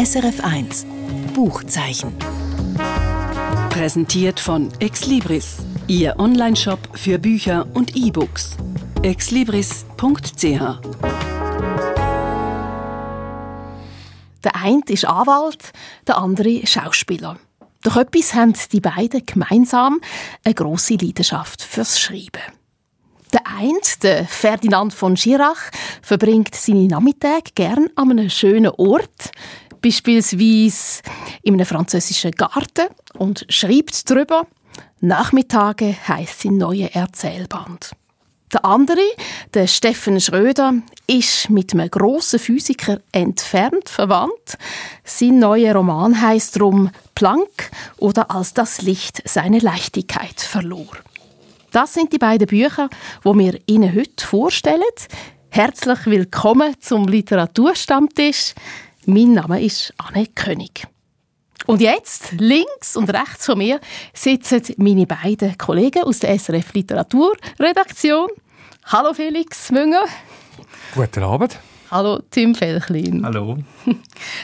SRF1 Buchzeichen. Präsentiert von Exlibris, Ihr Onlineshop für Bücher und E-Books. exlibris.ch Der eine ist Anwalt, der andere Schauspieler. Doch etwas haben die beiden gemeinsam, eine grosse Leidenschaft fürs Schreiben. Der eine, der Ferdinand von Schirach, verbringt seine Nachmittage gern an einem schönen Ort, beispielsweise in einem französischen Garten und schreibt darüber. Nachmittage heißt sein neuer Erzählband. Der andere, der Steffen Schröder, ist mit einem grossen Physiker entfernt verwandt. Sein neuer Roman heißt drum Planck oder als das Licht seine Leichtigkeit verlor. Das sind die beiden Bücher, wo wir Ihnen heute vorstellen. Herzlich willkommen zum Literaturstammtisch. Mein Name ist Anne König. Und jetzt, links und rechts von mir, sitzen meine beiden Kollegen aus der SRF Literaturredaktion. Hallo Felix Münger. Guten Abend. Hallo Tim Felchlin. Hallo.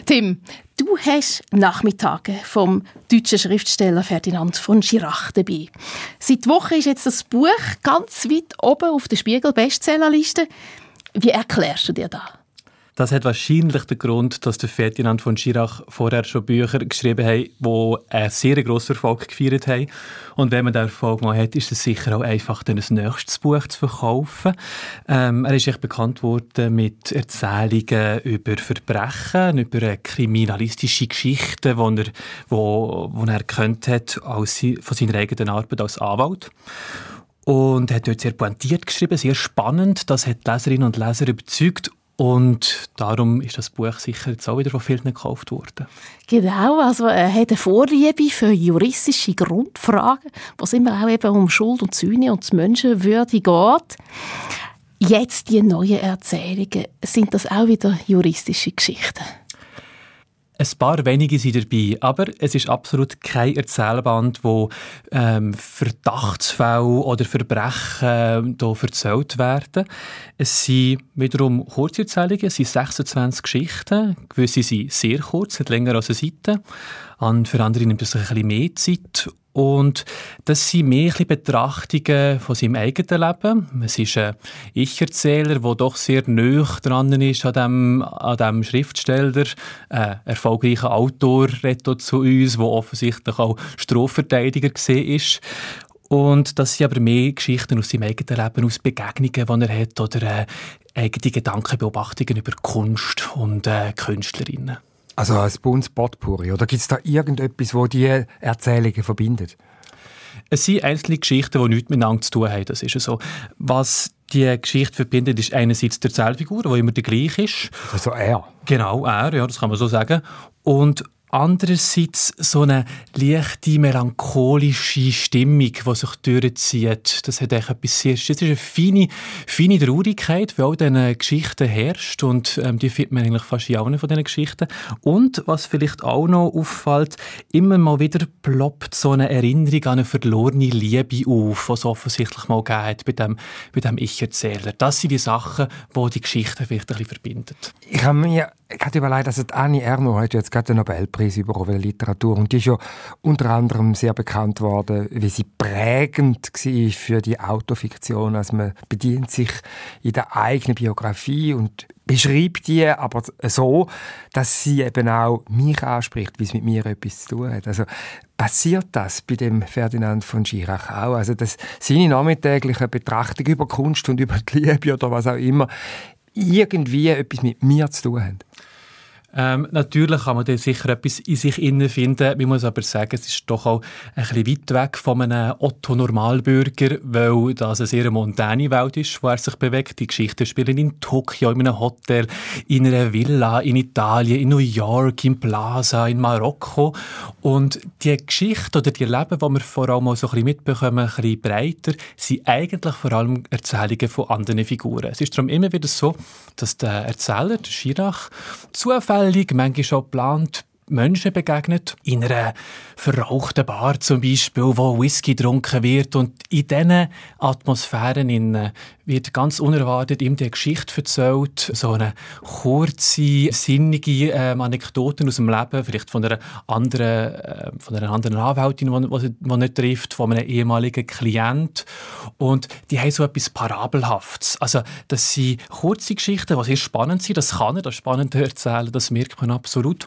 Tim, du hast Nachmittage vom deutschen Schriftsteller Ferdinand von Schirach dabei. Seit Wochen ist jetzt das Buch ganz weit oben auf der Spiegel-Bestsellerliste. Wie erklärst du dir das? Das hat wahrscheinlich den Grund, dass der Ferdinand von Schirach vorher schon Bücher geschrieben hat, die einen sehr grossen Erfolg gefeiert haben. Und wenn man den Erfolg mal hat, ist es sicher auch einfach, dann ein nächstes Buch zu verkaufen. Ähm, er ist echt bekannt worden mit Erzählungen über Verbrechen, über kriminalistische Geschichten, die er, wo, wo er kennt hat als, von seiner eigenen Arbeit als Anwalt und er hat dort sehr pointiert geschrieben, sehr spannend. Das hat Leserinnen und Leser überzeugt und darum ist das Buch sicher jetzt auch wieder von vielen gekauft worden. Genau, also er hat eine Vorliebe für juristische Grundfragen, was immer auch eben um Schuld und Sühne und Menschenwürde geht. Jetzt die neuen Erzählungen, sind das auch wieder juristische Geschichten? Ein paar wenige sind dabei, aber es ist absolut kein Erzählband, wo ähm, Verdachtsfälle oder Verbrechen äh, erzählt werden. Es sind wiederum Kurzerzählungen, es sind 26 Geschichten. Gewisse sind sehr kurz, nicht länger als eine Seite. Und für andere nimmt es ein bisschen mehr Zeit. Und das sind mehr ein Betrachtungen von seinem eigenen Leben. Es ist ein Ich-Erzähler, der doch sehr nah dran ist an dem, an dem Schriftsteller. Ein erfolgreicher Autor redet zu uns, der offensichtlich auch Strafverteidiger ist. Und das sind aber mehr Geschichten aus seinem eigenen Leben, aus Begegnungen, die er hat, oder äh, eigene Gedankenbeobachtungen über Kunst und äh, Künstlerinnen. Also ein buntes Potpourri. Oder gibt es da irgendetwas, wo die Erzählungen verbindet? Es sind einzelne Geschichten, die nichts miteinander zu tun haben. Das ist so. Was die Geschichte verbindet, ist einerseits die Erzählfigur, die immer die gleiche ist. Also er? Genau, er, ja, das kann man so sagen. Und andererseits so eine leichte melancholische Stimmung, die sich durchzieht. Das hat echt etwas sehr, das ist eine feine, feine Traurigkeit, die auch in diesen Geschichten herrscht und ähm, die findet man eigentlich fast in allen von diesen Geschichten. Und was vielleicht auch noch auffällt, immer mal wieder ploppt so eine Erinnerung an eine verlorene Liebe auf, die es offensichtlich mal gegeben hat bei dem, bei dem Ich-Erzähler. Das sind die Sachen, die die Geschichten vielleicht ein bisschen verbinden. Ich habe mir gerade überlegt, dass Annie Ernaux hat jetzt gerade den Nobelpreis bekommen für Literatur und die ist ja unter anderem sehr bekannt worden, wie sie prägend war für die Autofiktion. Also man bedient sich in der eigenen Biografie und beschreibt die aber so, dass sie eben auch mich anspricht, wie es mit mir etwas zu tun hat. Also passiert das bei dem Ferdinand von Schirach auch? Also dass seine nachmittägliche Betrachtung über Kunst und über die Liebe oder was auch immer irgendwie etwas mit mir zu tun haben. Ähm, natürlich kann man da sicher etwas in sich innen finden. Man muss aber sagen, es ist doch auch ein bisschen weit weg von einem Otto-Normalbürger, weil das eine sehr montane Welt ist, wo er sich bewegt. Die Geschichten spielen in Tokio, in einem Hotel, in einer Villa, in Italien, in New York, in Plaza, in Marokko. Und die Geschichte oder die Leben, die wir vor allem auch so ein bisschen mitbekommen, ein bisschen breiter, sind eigentlich vor allem Erzählungen von anderen Figuren. Es ist darum immer wieder so, dass der Erzähler, der Schirach, zufällig, manchmal schon geplant, Menschen begegnet. In einer verrauchten Bar zum Beispiel, wo Whisky getrunken wird. Und in diesen Atmosphären in, wird ganz unerwartet ihm die Geschichte erzählt. So eine kurze, sinnige ähm, Anekdote aus dem Leben, vielleicht von einer anderen, äh, von einer anderen Anwältin, die, nicht trifft, von einem ehemaligen Klient. Und die haben so etwas Parabelhaftes. Also, das sind kurze Geschichten, die sehr spannend sind. Das kann er, das Spannende erzählen, das merkt man absolut.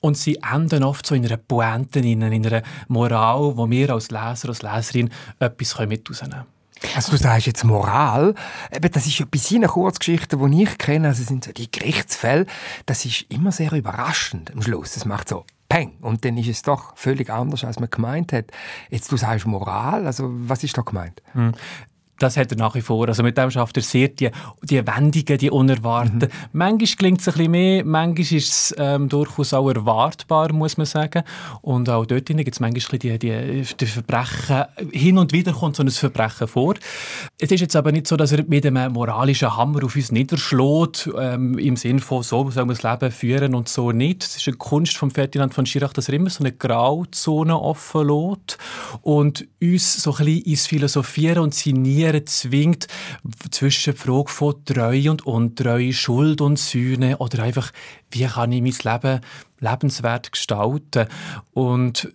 Und sie enden oft so in einer Pointe, in einer Moral, wo wir als Leser, als Leserin etwas mit rausnehmen können. Also du sagst jetzt Moral, eben das ist ja bei seinen Kurzgeschichten, die ich kenne, also sind so die Gerichtsfälle, das ist immer sehr überraschend am Schluss. Es macht so Peng und dann ist es doch völlig anders, als man gemeint hat. Jetzt du sagst Moral, also was ist da gemeint? Hm das hat er nach wie vor. Also mit dem schafft er sehr die, die Wendungen, die Unerwarteten. Mhm. Manchmal klingt es ein bisschen mehr, manchmal ist es ähm, durchaus auch erwartbar, muss man sagen. Und auch dort gibt es manchmal die, die, die Verbrechen, hin und wieder kommt so ein Verbrechen vor. Es ist jetzt aber nicht so, dass er mit einem moralischen Hammer auf uns niederschlägt, ähm, im Sinne von, so soll man das Leben führen und so nicht. Es ist eine Kunst von Ferdinand von Schirach, dass er immer so eine Grauzone offen lässt und uns so ein bisschen ins Philosophieren und Signieren Definieren zwingt zwischen der Frage von Treue und Untreue, Schuld und Sühne oder einfach, wie kann ich mein Leben lebenswert gestalten und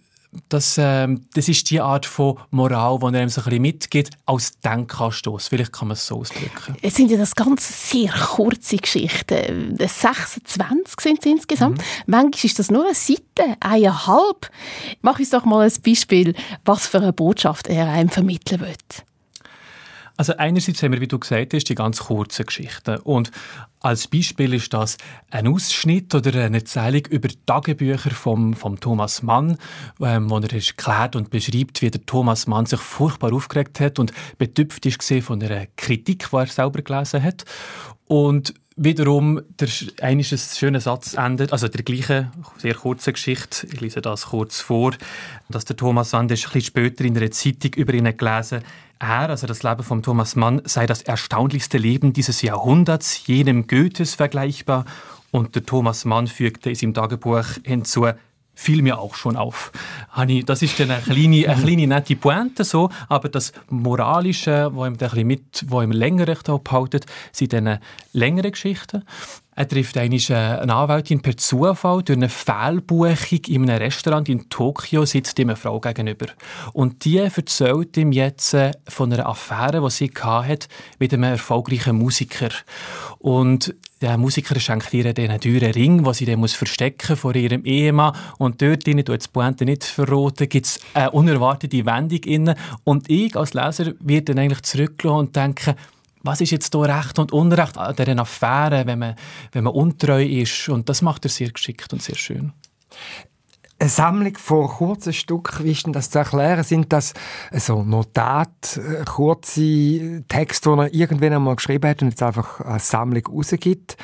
das, äh, das ist die Art von Moral, die er einem so ein bisschen mitgibt, als Denkanstoß. Vielleicht kann man es so ausdrücken. Es sind ja das ganz sehr kurze Geschichten. 26 sind es insgesamt. Mhm. Manchmal ist das nur eine Seite, eineinhalb. Mach uns doch mal ein Beispiel, was für eine Botschaft er einem vermitteln will. Also einerseits haben wir, wie du gesagt hast, die ganz kurzen Geschichten. Und als Beispiel ist das ein Ausschnitt oder eine Erzählung über Tagebücher vom, vom Thomas Mann, ähm, wo er erklärt und beschreibt, wie der Thomas Mann sich furchtbar aufgeregt hat und betüpft ist von einer Kritik, die er selber gelesen hat. Und wiederum, der, ein schöner Satz endet, also der gleiche, sehr kurze Geschichte, ich lese das kurz vor, dass der Thomas Mann ein bisschen später in einer Zeitung über ihn gelesen er, also das Leben von Thomas Mann, sei das erstaunlichste Leben dieses Jahrhunderts, jenem Goethes vergleichbar. Und der Thomas Mann fügte es im Tagebuch hinzu, fiel mir auch schon auf. Das ist dann eine kleine, eine kleine nette Pointe, so, aber das Moralische, was ihm, ein bisschen mit, was ihm länger recht abhaltet, sind dann längere Geschichten. Er trifft eine Anwältin per Zufall durch eine Fehlbuchung in einem Restaurant in Tokio, sitzt ihm eine Frau gegenüber. Und die erzählt ihm jetzt äh, von einer Affäre, die sie hatte mit einem erfolgreichen Musiker. Und der Musiker schenkt ihr einen teuren Ring, den sie dann muss verstecken vor ihrem Ehemann. Und dort drin, du die Pointe nicht verraten, gibt es eine unerwartete Wendung inne. Und ich als Leser werde dann eigentlich zurückgelassen und denke, was ist jetzt hier Recht und Unrecht an dieser Affäre, wenn man, wenn man untreu ist. Und das macht er sehr geschickt und sehr schön. Eine Sammlung von kurzen Stücken, wie ist denn das zu erklären? Sind das so Notat, äh, kurze Texte, die er irgendwann einmal geschrieben hat und jetzt einfach als Sammlung rausgibt?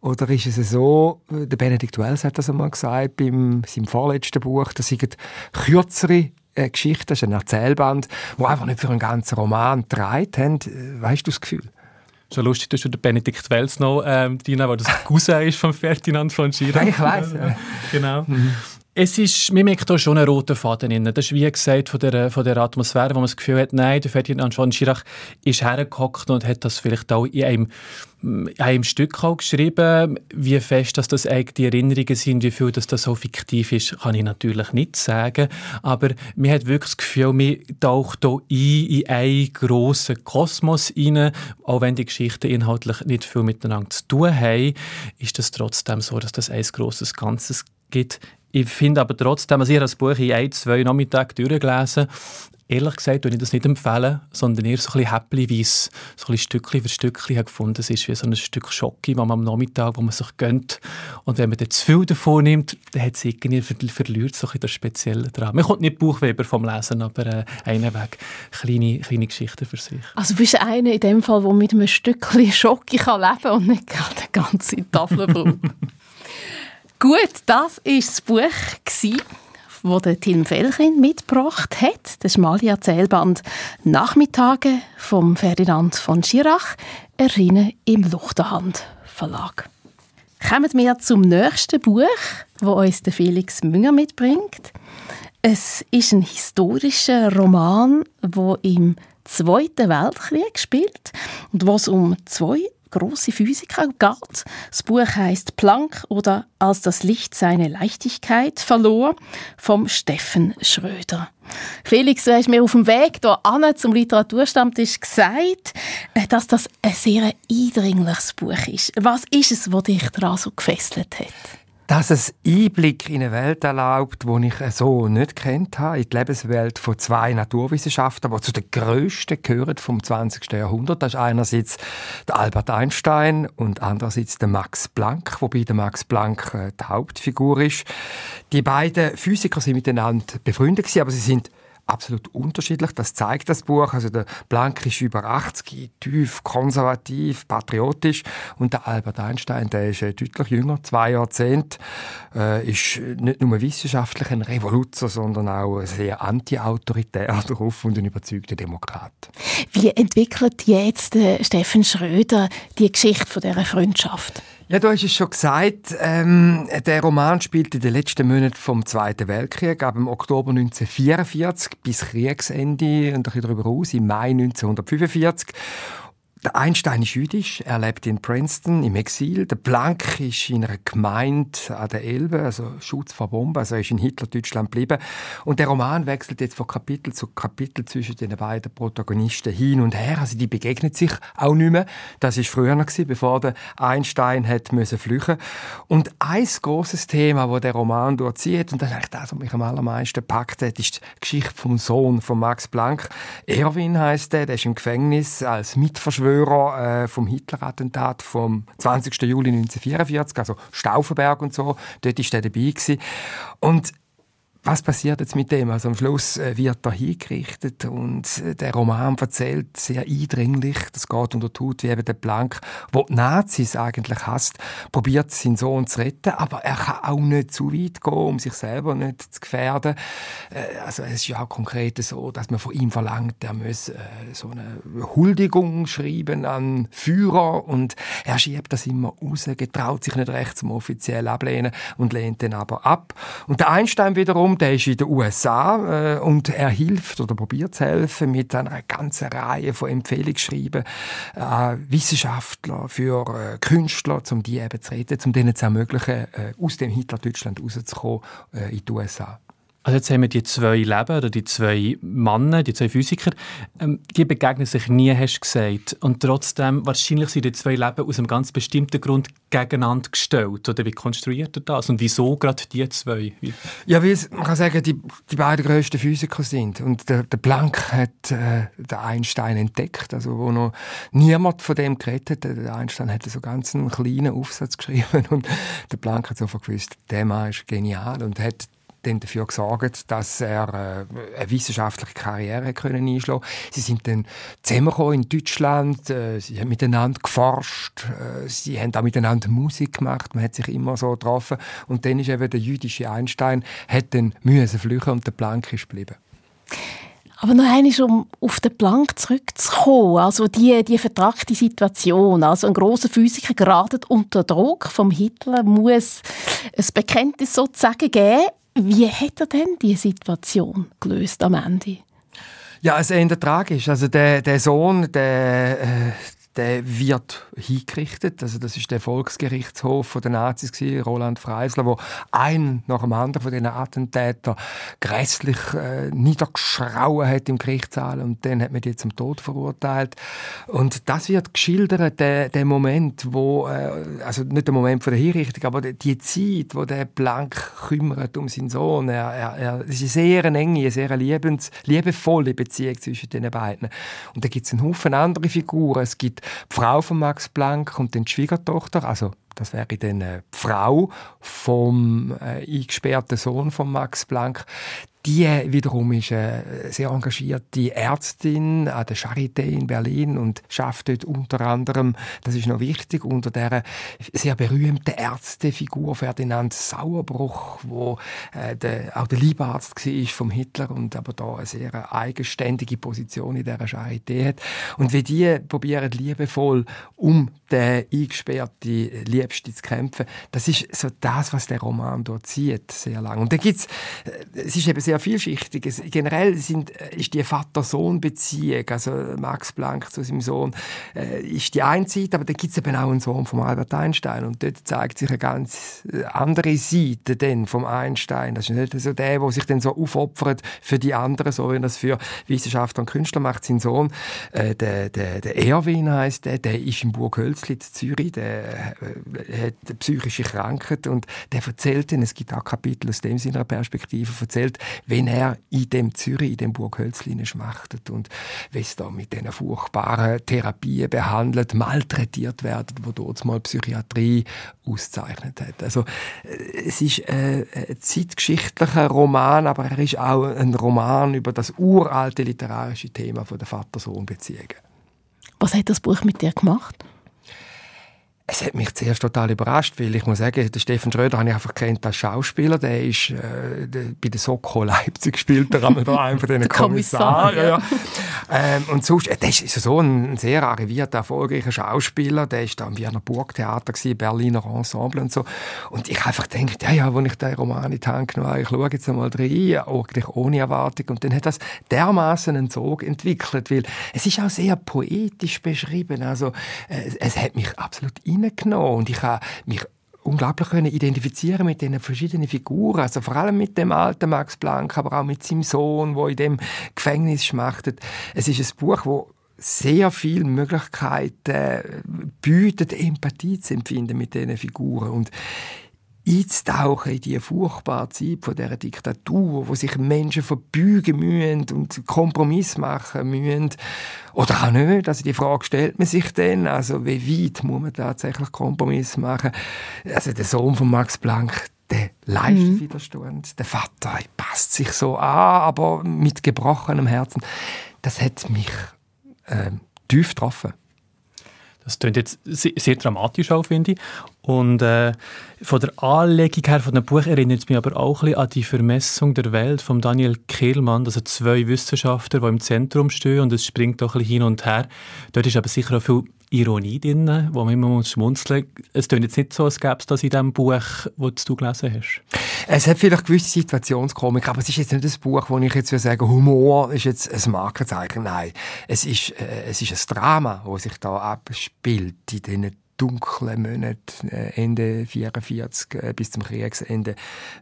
Oder ist es so, äh, der Benedikt Wells hat das einmal gesagt, beim seinem vorletzten Buch, das sind kürzere äh, Geschichte, das ist ein Erzählband, wo einfach nicht für einen ganzen Roman getragen haben. Äh, weißt du das Gefühl? Schon lustig, dass du den Benedikt Wells noch ähm, drin, weil das Cousin ist von Ferdinand von Schirach. ich weiß. genau. Mhm. Es ist, man merkt hier schon einen roten Faden drin. Das ist wie gesagt von der, von der Atmosphäre, wo man das Gefühl hat, nein, der Ferdinand von Schirach ist hergehockt und hat das vielleicht auch in einem, in einem Stück auch geschrieben. Wie fest dass das eigentlich die Erinnerungen sind, wie viel dass das so fiktiv ist, kann ich natürlich nicht sagen. Aber man hat wirklich das Gefühl, man taucht hier ein in einen grossen Kosmos rein. Auch wenn die Geschichten inhaltlich nicht viel miteinander zu tun haben, ist das trotzdem so, dass das ein grosses Ganzes gibt. Ich finde aber trotzdem, also ich habe das Buch in ein, zwei Nachmittagen durchgelesen. Ehrlich gesagt würde ich das nicht empfehlen, sondern eher so ein bisschen häppchenweise, so ein bisschen Stückchen für Stückchen gefunden. Es ist wie so ein Stück Schocke, das man am Nachmittag, wo man sich gönnt. Und wenn man dann zu viel davon nimmt, dann hat es irgendwie verliert so ein das Spezielle dran. Man kommt nicht Buchweber vom Lesen, aber äh, einen Weg. Kleine, kleine Geschichten für sich. Also bist du einer in dem Fall, der mit einem Stückchen Schocke kann leben kann und nicht gerade eine ganze Tafel braucht? Gut, das war das Buch, das Tim Felchin mitgebracht hat. Das schmale Erzählband «Nachmittage» von Ferdinand von Schirach, erschienen im Luchterhand Verlag. kommen wir zum nächsten Buch, wo uns Felix Münger mitbringt. Es ist ein historischer Roman, wo im Zweiten Weltkrieg spielt und wo es um zwei große Physiker geht. Das Buch heißt Planck oder Als das Licht seine Leichtigkeit verlor vom Steffen Schröder. Felix, du hast mir auf dem Weg hier zum Literaturstammtisch gesagt, äh, dass das ein sehr eindringliches Buch ist. Was ist es, was dich daran so gefesselt hat? Dass es Einblick in eine Welt erlaubt, die ich so nicht kennt habe, in die Lebenswelt von zwei Naturwissenschaftlern, die zu den grössten gehören vom 20. Jahrhundert. Das ist einerseits der Albert Einstein und andererseits der Max Planck, wobei der Max Planck äh, die Hauptfigur ist. Die beiden Physiker sind miteinander befreundet aber sie sind absolut unterschiedlich. Das zeigt das Buch. Also der Planck ist über 80, tief konservativ, patriotisch und der Albert Einstein, der ist äh, deutlich jünger, zwei Jahrzehnte, äh, ist nicht nur wissenschaftlich ein Revoluzer, sondern auch sehr anti-autoritär drauf und ein überzeugter Demokrat. Wie entwickelt jetzt äh, Steffen Schröder die Geschichte von dieser Freundschaft? Ja, du hast es schon gesagt, ähm, der Roman spielt in den letzten Monaten vom Zweiten Weltkrieg, ab im Oktober 1944 bis Kriegsende und ein bisschen darüber aus, im Mai 1945. Der Einstein ist jüdisch, er lebt in Princeton im Exil. Der Planck ist in einer Gemeinde an der Elbe, also Schutz vor Bomben, also er ist in Hitler-Deutschland geblieben. Und der Roman wechselt jetzt von Kapitel zu Kapitel zwischen den beiden Protagonisten hin und her. Also die begegnen sich auch nicht mehr. Das ist früher noch bevor der Einstein hat müssen flüchten. Und ein großes Thema, wo der Roman durchzieht und ist eigentlich das, was mich am allermeisten packt ist die Geschichte vom Sohn von Max Planck. Erwin heißt der, der ist im Gefängnis als Mitverschwörer Verschwörer äh, vom Hitler-Attentat vom 20. Juli 1944, also Stauffenberg und so, dort ist er dabei. Und was passiert jetzt mit dem? Also am Schluss äh, wird er hingerichtet und äh, der Roman erzählt sehr eindringlich, das geht unter Tut, wie eben der Planck, wo die Nazis eigentlich hasst, probiert seinen Sohn zu retten, aber er kann auch nicht zu weit gehen, um sich selber nicht zu gefährden. Äh, also es ist ja auch konkret so, dass man von ihm verlangt, er muss so eine Huldigung schreiben an Führer und er schiebt das immer raus, getraut sich nicht recht zum offiziell ablehnen und lehnt den aber ab. Und der Einstein wiederum der ist in den USA äh, und er hilft oder probiert zu helfen mit einer ganzen Reihe von Empfehlungsschreiben äh, Wissenschaftler, für äh, Künstler, um die eben zu reden, um denen zu ermöglichen, äh, aus dem Hitler-Deutschland rauszukommen äh, in die USA. Also jetzt haben wir die zwei Leben oder die zwei Männer, die zwei Physiker, ähm, die begegnen sich nie, hast du gesagt. Und trotzdem, wahrscheinlich sind die zwei Leben aus einem ganz bestimmten Grund gegeneinander gestellt. Oder wie konstruiert er das? Und wieso gerade die zwei? Wie? Ja, wie man kann sagen, die, die beiden grössten Physiker sind. Und der, der Planck hat äh, den Einstein entdeckt, also wo noch niemand von dem geredet hat. Der Einstein hat so ganz einen kleinen Aufsatz geschrieben und der Planck hat sofort gewusst, der Mann ist genial und hat dann dafür gesorgt, dass er äh, eine wissenschaftliche Karriere können einschlagen Sie sind dann zusammengekommen in Deutschland, äh, sie haben miteinander geforscht, äh, sie haben auch miteinander Musik gemacht, man hat sich immer so getroffen. Und dann ist eben der jüdische Einstein, hat dann müssen flüchten und der Planck ist geblieben. Aber noch einmal, um auf den Planck zurückzukommen, also die, die vertragte Situation, also ein großer Physiker gerade unter Druck vom Hitler muss ein Bekenntnis sozusagen geben wie hat er denn die Situation gelöst am Ende? Ja, es eher tragisch. Also der, der Sohn, der, äh, der wird hingerichtet. Also das ist der Volksgerichtshof den Nazis gewesen, Roland Freisler, wo ein nach dem anderen von diesen Attentätern grässlich äh, niedergeschrauen hat im Gerichtssaal und dann hat man die zum Tod verurteilt. Und das wird geschildert, der, der Moment, wo äh, also nicht der Moment von der Hinrichtung, aber die Zeit, wo der Blank kümmert um seinen Sohn. Er, er, er, es ist eine sehr enge, eine sehr liebens, liebevolle Beziehung zwischen den beiden. Und da gibt es einen Haufen andere Figuren. Es gibt die Frau von Max Planck und die Schwiegertochter, also das wäre dann die Frau vom äh, eingesperrten Sohn von Max Planck. Die wiederum ist eine sehr engagierte Ärztin an der Charité in Berlin und schafft dort unter anderem, das ist noch wichtig, unter der sehr berühmten Ärztefigur Ferdinand Sauerbruch, wo äh, der, auch der Liebarzt war vom Hitler und aber da eine sehr eigenständige Position in der Charité hat. Und wie die probieren liebevoll um der eingesperrte Liebste zu kämpfen. Das ist so das, was der Roman dort zieht, sehr lang. Und da gibt's, äh, es ist eben sehr vielschichtig. Es, generell sind, äh, ist die Vater-Sohn-Beziehung, also Max Planck zu seinem Sohn, äh, ist die eine Seite, aber da gibt es eben auch einen Sohn von Albert Einstein und dort zeigt sich eine ganz andere Seite denn vom Einstein. Das ist nicht so der, der sich dann so aufopfert für die anderen, so wie er das für Wissenschaftler und Künstler macht. Sein Sohn, äh, der, der, der Erwin heißt der, der ist in Burg Hölzli in Zürich, der äh, hat psychische Krankheit und der erzählt dann, es gibt auch Kapitel aus dem seiner Perspektive, erzählt, wenn er in dem Zürich, in dem Burg Hölzli schmachtet und wie es da mit diesen furchtbaren Therapien behandelt, malträtiert werden, wo dort mal Psychiatrie auszeichnet hat. Also äh, es ist äh, ein zeitgeschichtlicher Roman, aber er ist auch ein Roman über das uralte literarische Thema von der Vater-Sohn-Beziehungen. Was hat das Buch mit dir gemacht? Es hat mich zuerst total überrascht, weil ich muss sagen, den Stefan Schröder habe ich einfach kennt als Schauspieler. Der ist äh, der, bei der Soko Leipzig gespielt, der einmal da einer von diesen Kommissaren. Ja, ja. Ähm, und sonst, äh, der ist so ein sehr arrivierter, erfolgreicher Schauspieler. Der ist da am Wiener Burgtheater gewesen, Berliner Ensemble und so. Und ich einfach gedacht, ja, ja, als ich den Roman in die Hand genommen habe, ich schaue jetzt einmal rein, eigentlich ohne Erwartung. Und dann hat das dermaßen einen Sog entwickelt, weil es ist auch sehr poetisch beschrieben. Also, äh, es hat mich absolut reingenommen. Und ich habe mich unglaublich können identifizieren mit den verschiedenen Figuren, also vor allem mit dem alten Max Planck, aber auch mit seinem Sohn, wo in dem Gefängnis schmachtet. Es ist ein Buch, wo sehr viele Möglichkeiten bietet, Empathie zu empfinden mit diesen Figuren. Und einzutauchen in die furchtbare Zeit von dieser Diktatur, wo sich Menschen verbeugen müssen und Kompromiss machen müssen. Oder auch nicht. Also die Frage stellt man sich dann, also wie weit muss man tatsächlich Kompromiss machen? Also der Sohn von Max Planck, der leistet mhm. Widerstand. Der Vater passt sich so an, aber mit gebrochenem Herzen. Das hat mich äh, tief getroffen. Das klingt jetzt sehr, sehr dramatisch auch, finde ich. Und äh, von der Anlegung her von dem Buch erinnert es mich aber auch ein bisschen an die Vermessung der Welt von Daniel Kehlmann, also zwei Wissenschaftler, die im Zentrum stehen und es springt auch ein bisschen hin und her. Dort ist aber sicher auch viel Ironie drin, wo man immer schmunzeln muss. Es klingt jetzt nicht so, als gäbe es das in dem Buch, das du gelesen hast. Es hat vielleicht gewisse Situationskomik, aber es ist jetzt nicht ein Buch, wo ich jetzt sagen Humor ist jetzt ein Markenzeichen. Nein, es ist, äh, es ist ein Drama, das sich da abspielt in diesen dunklen Monaten äh, Ende 1944 äh, bis zum Kriegsende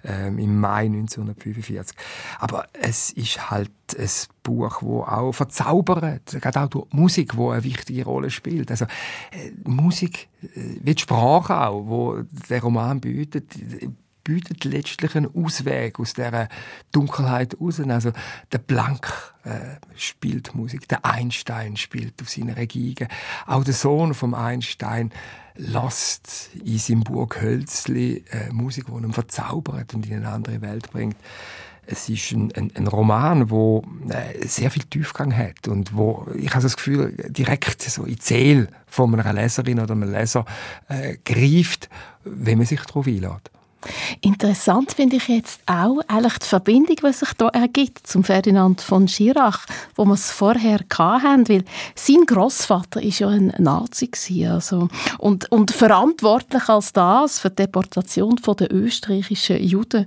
äh, im Mai 1945. Aber es ist halt ein Buch, wo auch verzaubert, gerade auch durch Musik, wo eine wichtige Rolle spielt. Also äh, Musik, äh, wie die Sprache auch, wo der Roman bietet, bietet letztlich einen Ausweg aus dieser Dunkelheit raus. Also der Blank äh, spielt Musik, der Einstein spielt auf seinen Regien. Auch der Sohn vom Einstein lässt in seinem Burg Hölzli äh, Musik, die ihn verzaubert und in eine andere Welt bringt. Es ist ein, ein, ein Roman, wo äh, sehr viel Tiefgang hat und wo ich habe das Gefühl direkt so in Seele von einer Leserin oder einem Leser äh, greift, wenn man sich darauf einlädt. Interessant finde ich jetzt auch eigentlich die Verbindung, die sich da ergibt zum Ferdinand von Schirach, wo wir es vorher hatten, weil sein Großvater ist ja ein Nazi gewesen, also und, und verantwortlich als das für die Deportation der österreichischen Juden.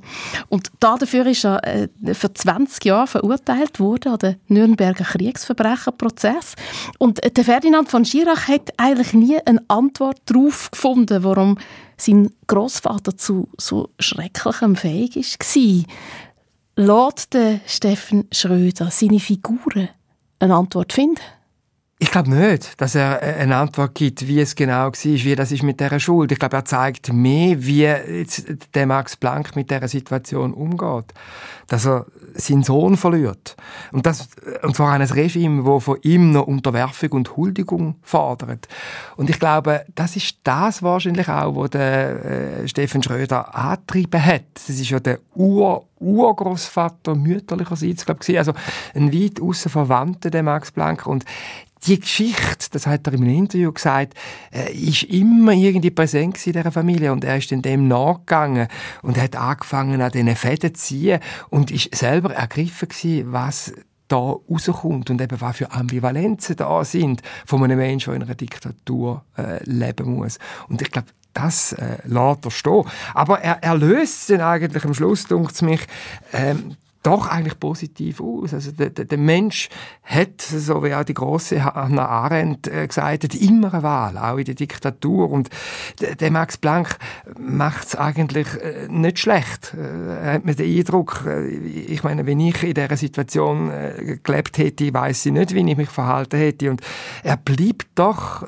Und dafür ist er äh, für 20 Jahre verurteilt worden an den Nürnberger Kriegsverbrecherprozess. Und der Ferdinand von Schirach hat eigentlich nie eine Antwort darauf gefunden, warum sein Großvater zu so schrecklichem fähig war. Lässt Steffen Schröder seine Figuren eine Antwort finden? Ich glaube nicht, dass er eine Antwort gibt, wie es genau war, wie das ist mit dieser Schuld. Ich glaube, er zeigt mehr, wie jetzt der Max Planck mit dieser Situation umgeht. Dass er seinen Sohn verliert. Und, das, und zwar ein Regime, das von ihm noch Unterwerfung und Huldigung fordert. Und ich glaube, das ist das wahrscheinlich auch, was der äh, Steffen Schröder angetrieben hat. Das ist ja der Ur Urgroßvater mütterlicherseits, glaube ich, also ein weit außen Verwandter, der Max Planck. Und die Geschichte, das hat er in einem Interview gesagt, äh, ist immer irgendwie präsent in dieser Familie und er ist dann dem nachgegangen und hat angefangen an diesen Fäden zu ziehen und ist selber ergriffen gewesen, was da rauskommt und eben was für Ambivalenzen da sind von einem Menschen, der in einer Diktatur äh, leben muss. Und ich glaube, das äh, lässt er stehen. Aber er, er löst dann eigentlich am Schluss, denkt mich, ähm, doch eigentlich positiv aus. Also der, der, der Mensch hat, so wie auch die große Hannah Arendt äh, gesagt hat, immer eine Wahl, auch in der Diktatur. Und der Max Planck macht es eigentlich äh, nicht schlecht. Äh, er hat mir den Eindruck, ich meine, wenn ich in dieser Situation gelebt hätte, weiß ich nicht, wie ich mich verhalten hätte. Und er bleibt doch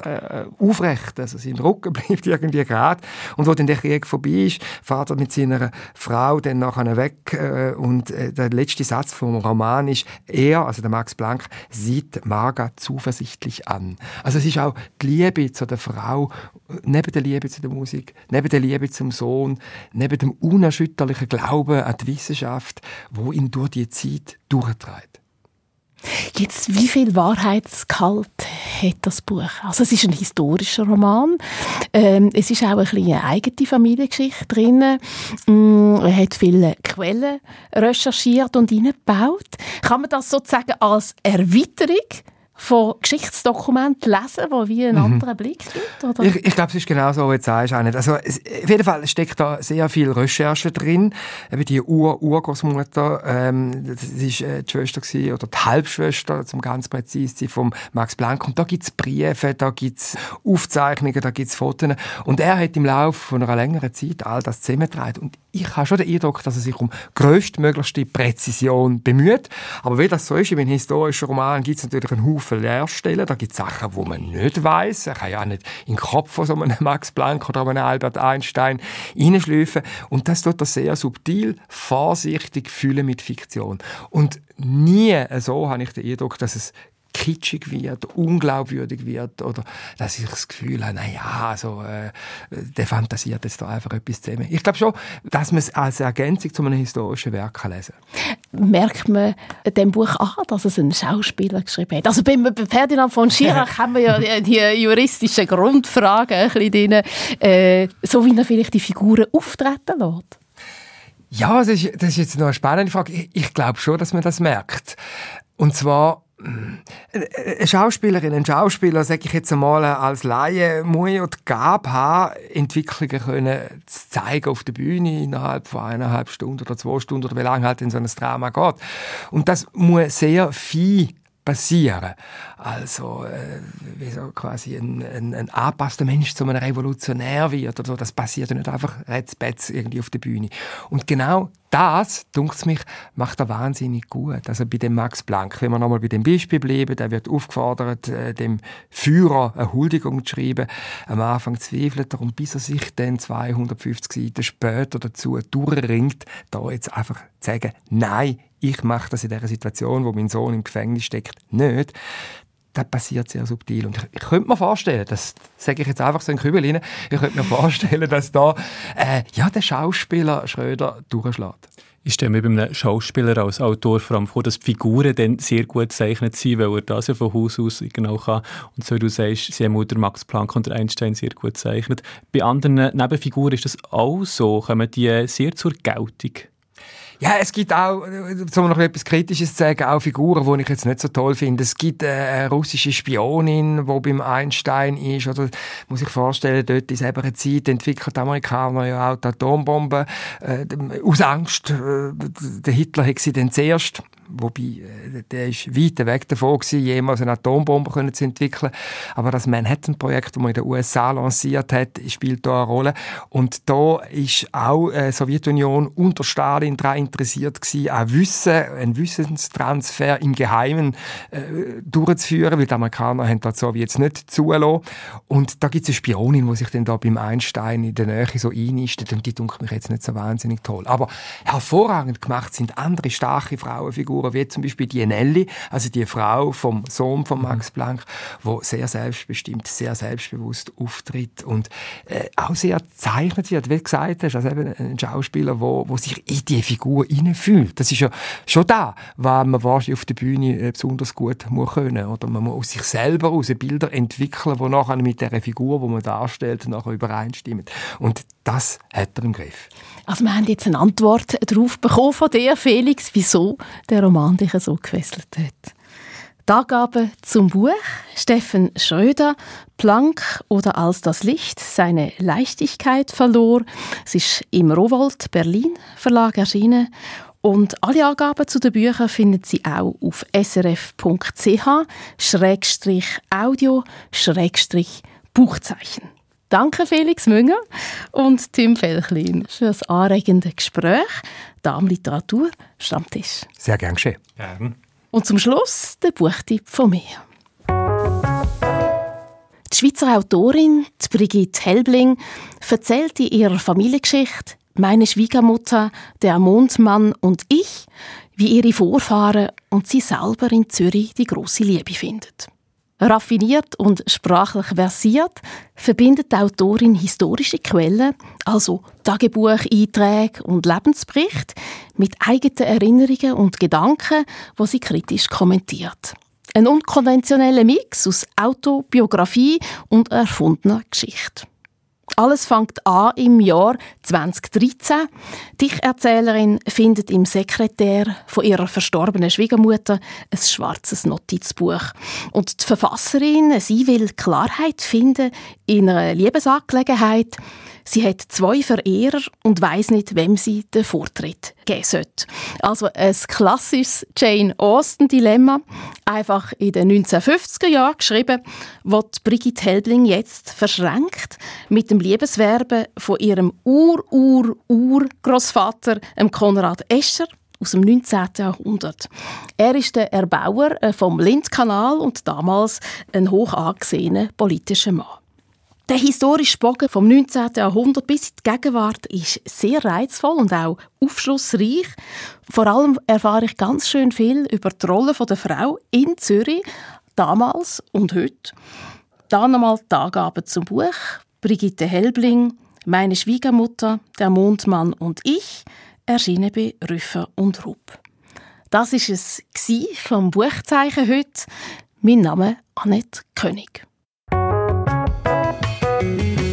aufrecht, also sein Rücken bleibt irgendwie gerade. Und wo dann der Krieg vorbei ist, fährt er mit seiner Frau dann nachher weg und der letzte Satz vom Roman ist, er, also der Max Planck, sieht Marga zuversichtlich an. Also es ist auch die Liebe zu der Frau, neben der Liebe zu der Musik, neben der Liebe zum Sohn, neben dem unerschütterlichen Glauben an die Wissenschaft, wo ihn durch die Zeit durchtreibt. Jetzt, wie viel Wahrheitsgehalt hat das Buch? Also es ist ein historischer Roman. Ähm, es ist auch ein eine eigene Familiengeschichte drin. Mm, er hat viele Quellen recherchiert und eingebaut. Kann man das sozusagen als Erweiterung von Geschichtsdokumenten lesen, wo wie einen mhm. anderen Blick gibt? Oder? Ich, ich glaube, es ist genau so, wie du sagst. Auch nicht. Also, es, auf jeden Fall steckt da sehr viel Recherche drin. Eben die Ur Urgroßmutter, ähm, das ist äh, die Schwester gewesen, oder die Halbschwester, zum ganz präzise vom Max Planck. Und da gibt's Briefe, da gibt's Aufzeichnungen, da gibt's Fotos. Und er hat im Laufe von einer längeren Zeit all das zusammengetragen. Und ich habe schon den Eindruck, dass er sich um größtmöglichste Präzision bemüht. Aber wie das so ist, in einem historischen Roman gibt es natürlich einen Haufen Leerstellen. Da gibt es Sachen, die man nicht weiß. Er kann ja auch nicht in den Kopf von so einem Max Planck oder einem Albert Einstein hineinschleifen. Und das tut er sehr subtil, vorsichtig fühlen mit Fiktion. Und nie so habe ich den Eindruck, dass es kitschig wird, unglaubwürdig wird oder dass ich das Gefühl habe, naja, also, äh, der fantasiert jetzt da einfach etwas zusammen. Ich glaube schon, dass man es als Ergänzung zu einem historischen Werk kann lesen kann. Merkt man dem Buch an, dass es ein Schauspieler geschrieben hat? Also bei Ferdinand von Schirach haben wir ja die, die juristischen Grundfragen ein bisschen drin, äh, so wie er vielleicht die Figuren auftreten lässt. Ja, das ist, das ist jetzt noch eine spannende Frage. Ich, ich glaube schon, dass man das merkt. Und zwar eine Schauspielerin, ein Schauspieler, sage ich jetzt einmal als Laie, muss ja die Gabe haben, Entwicklungen können zu zeigen auf der Bühne innerhalb von eineinhalb Stunden oder zwei Stunden oder wie lange halt in so ein Drama geht. Und das muss sehr viel passieren. Also, äh, wie so quasi ein, ein, ein angepasster Mensch zu einem Revolutionär wird oder so. Das passiert ja nicht einfach retzbetz irgendwie auf der Bühne. Und genau das, dunkt mich, macht er wahnsinnig gut. Also bei dem Max Planck, wenn wir nochmal bei dem Beispiel bleiben, der wird aufgefordert, äh, dem Führer eine Huldigung zu schreiben. Am Anfang zweifelt er und bis er sich dann 250 Seiten später dazu durchringt, da jetzt einfach zu sagen, nein, ich mache das in dieser Situation, wo mein Sohn im Gefängnis steckt, nicht, das passiert sehr subtil. Und ich, könnte mir vorstellen, das sage ich jetzt einfach so in Kübel rein, ich könnte mir vorstellen, dass da äh, ja, der Schauspieler Schröder durchschlägt. Ich stelle mir bei einem Schauspieler als Autor vor allem vor, dass die Figuren dann sehr gut gezeichnet sind, weil er das ja von Haus aus genau kann. Und so wie du sagst, sie haben der Max Planck und Einstein sehr gut gezeichnet. Bei anderen Nebenfiguren ist das auch so. Kommen die sehr zur Geltung? Ja, es gibt auch, um noch etwas Kritisches zu sagen, auch Figuren, die ich jetzt nicht so toll finde. Es gibt eine russische Spionin, die beim Einstein ist, oder muss ich vorstellen, dort in selber Zeit entwickelt die Amerikaner ja auch die Atombombe äh, aus Angst. Äh, der Hitler hat sie dann zuerst wobei äh, der ist weit weg davon gewesen, jemals eine Atombombe können zu entwickeln. Aber das Manhattan-Projekt, das man in den USA lanciert hat, spielt da eine Rolle. Und da ist auch äh, die Sowjetunion unter Stalin daran interessiert gewesen, ein Wissen, einen Wissenstransfer im Geheimen äh, durchzuführen, weil die Amerikaner haben das Sowjets nicht zulassen. Und da gibt es eine Spionin, die sich dann da beim Einstein in der Nähe so einnistet und die dunkelt mich jetzt nicht so wahnsinnig toll. Aber hervorragend gemacht sind andere starke Frauenfiguren Figuren, wie zum Beispiel die Nelly, also die Frau vom Sohn von Max mhm. Planck, wo sehr selbstbestimmt, sehr selbstbewusst auftritt und äh, auch sehr zeichnet wird, wie gesagt hast, also eben ein Schauspieler, wo, wo sich in die Figur Figur fühlt. Das ist ja schon da, was man wahrscheinlich auf der Bühne äh, besonders gut muss können. Oder man muss aus sich selber aus Bilder entwickeln, die nachher mit der Figur, die man darstellt, nachher übereinstimmen. Und das hat er im Griff. Also wir haben jetzt eine Antwort darauf bekommen von dir, Felix, wieso der Roman dich so gefesselt hat. Die Angabe zum Buch Steffen Schröder, Planck oder Als das Licht seine Leichtigkeit verlor. Es ist im Rowold Berlin Verlag erschienen und alle Angaben zu den Büchern finden Sie auch auf srf.ch-audio-buchzeichen. Danke Felix Münger und Tim Felchlin für das anregende Gespräch. Darmliteratur Stammtisch. Sehr gern geschehen. Gern. Und zum Schluss der Buchtipp von mir. Die Schweizer Autorin die Brigitte Helbling erzählt in ihrer Familiengeschichte «Meine Schwiegermutter, der Mondmann und ich», wie ihre Vorfahren und sie selber in Zürich die große Liebe findet. Raffiniert und sprachlich versiert verbindet die Autorin historische Quellen, also Tagebucheinträge und Lebensbericht, mit eigenen Erinnerungen und Gedanken, wo sie kritisch kommentiert. Ein unkonventioneller Mix aus Autobiografie und erfundener Geschichte. Alles fängt an im Jahr 2013. Die Erzählerin findet im Sekretär von ihrer verstorbenen Schwiegermutter ein schwarzes Notizbuch. Und die Verfasserin, sie will Klarheit finden in einer Liebesangelegenheit, Sie hat zwei Verehrer und weiß nicht, wem sie den Vortritt geben sollte. Also ein klassisches Jane Austen-Dilemma, einfach in den 1950er Jahren geschrieben, wo Brigitte Helbling jetzt verschränkt mit dem Liebeswerben von ihrem Ur-Ur-Ur-Großvater, Konrad Escher, aus dem 19. Jahrhundert. Er ist der Erbauer äh, vom Lindkanal und damals ein hoch angesehener politischer Mann. Der historische Bogen vom 19. Jahrhundert bis in die Gegenwart ist sehr reizvoll und auch aufschlussreich. Vor allem erfahre ich ganz schön viel über die Rolle der Frau in Zürich, damals und heute. Dann einmal die Angaben zum Buch. Brigitte Helbling, meine Schwiegermutter, der Mondmann und ich, erschienen bei Rüffer und Rupp. Das ist es vom Buchzeichen heute. Mein Name Annette König.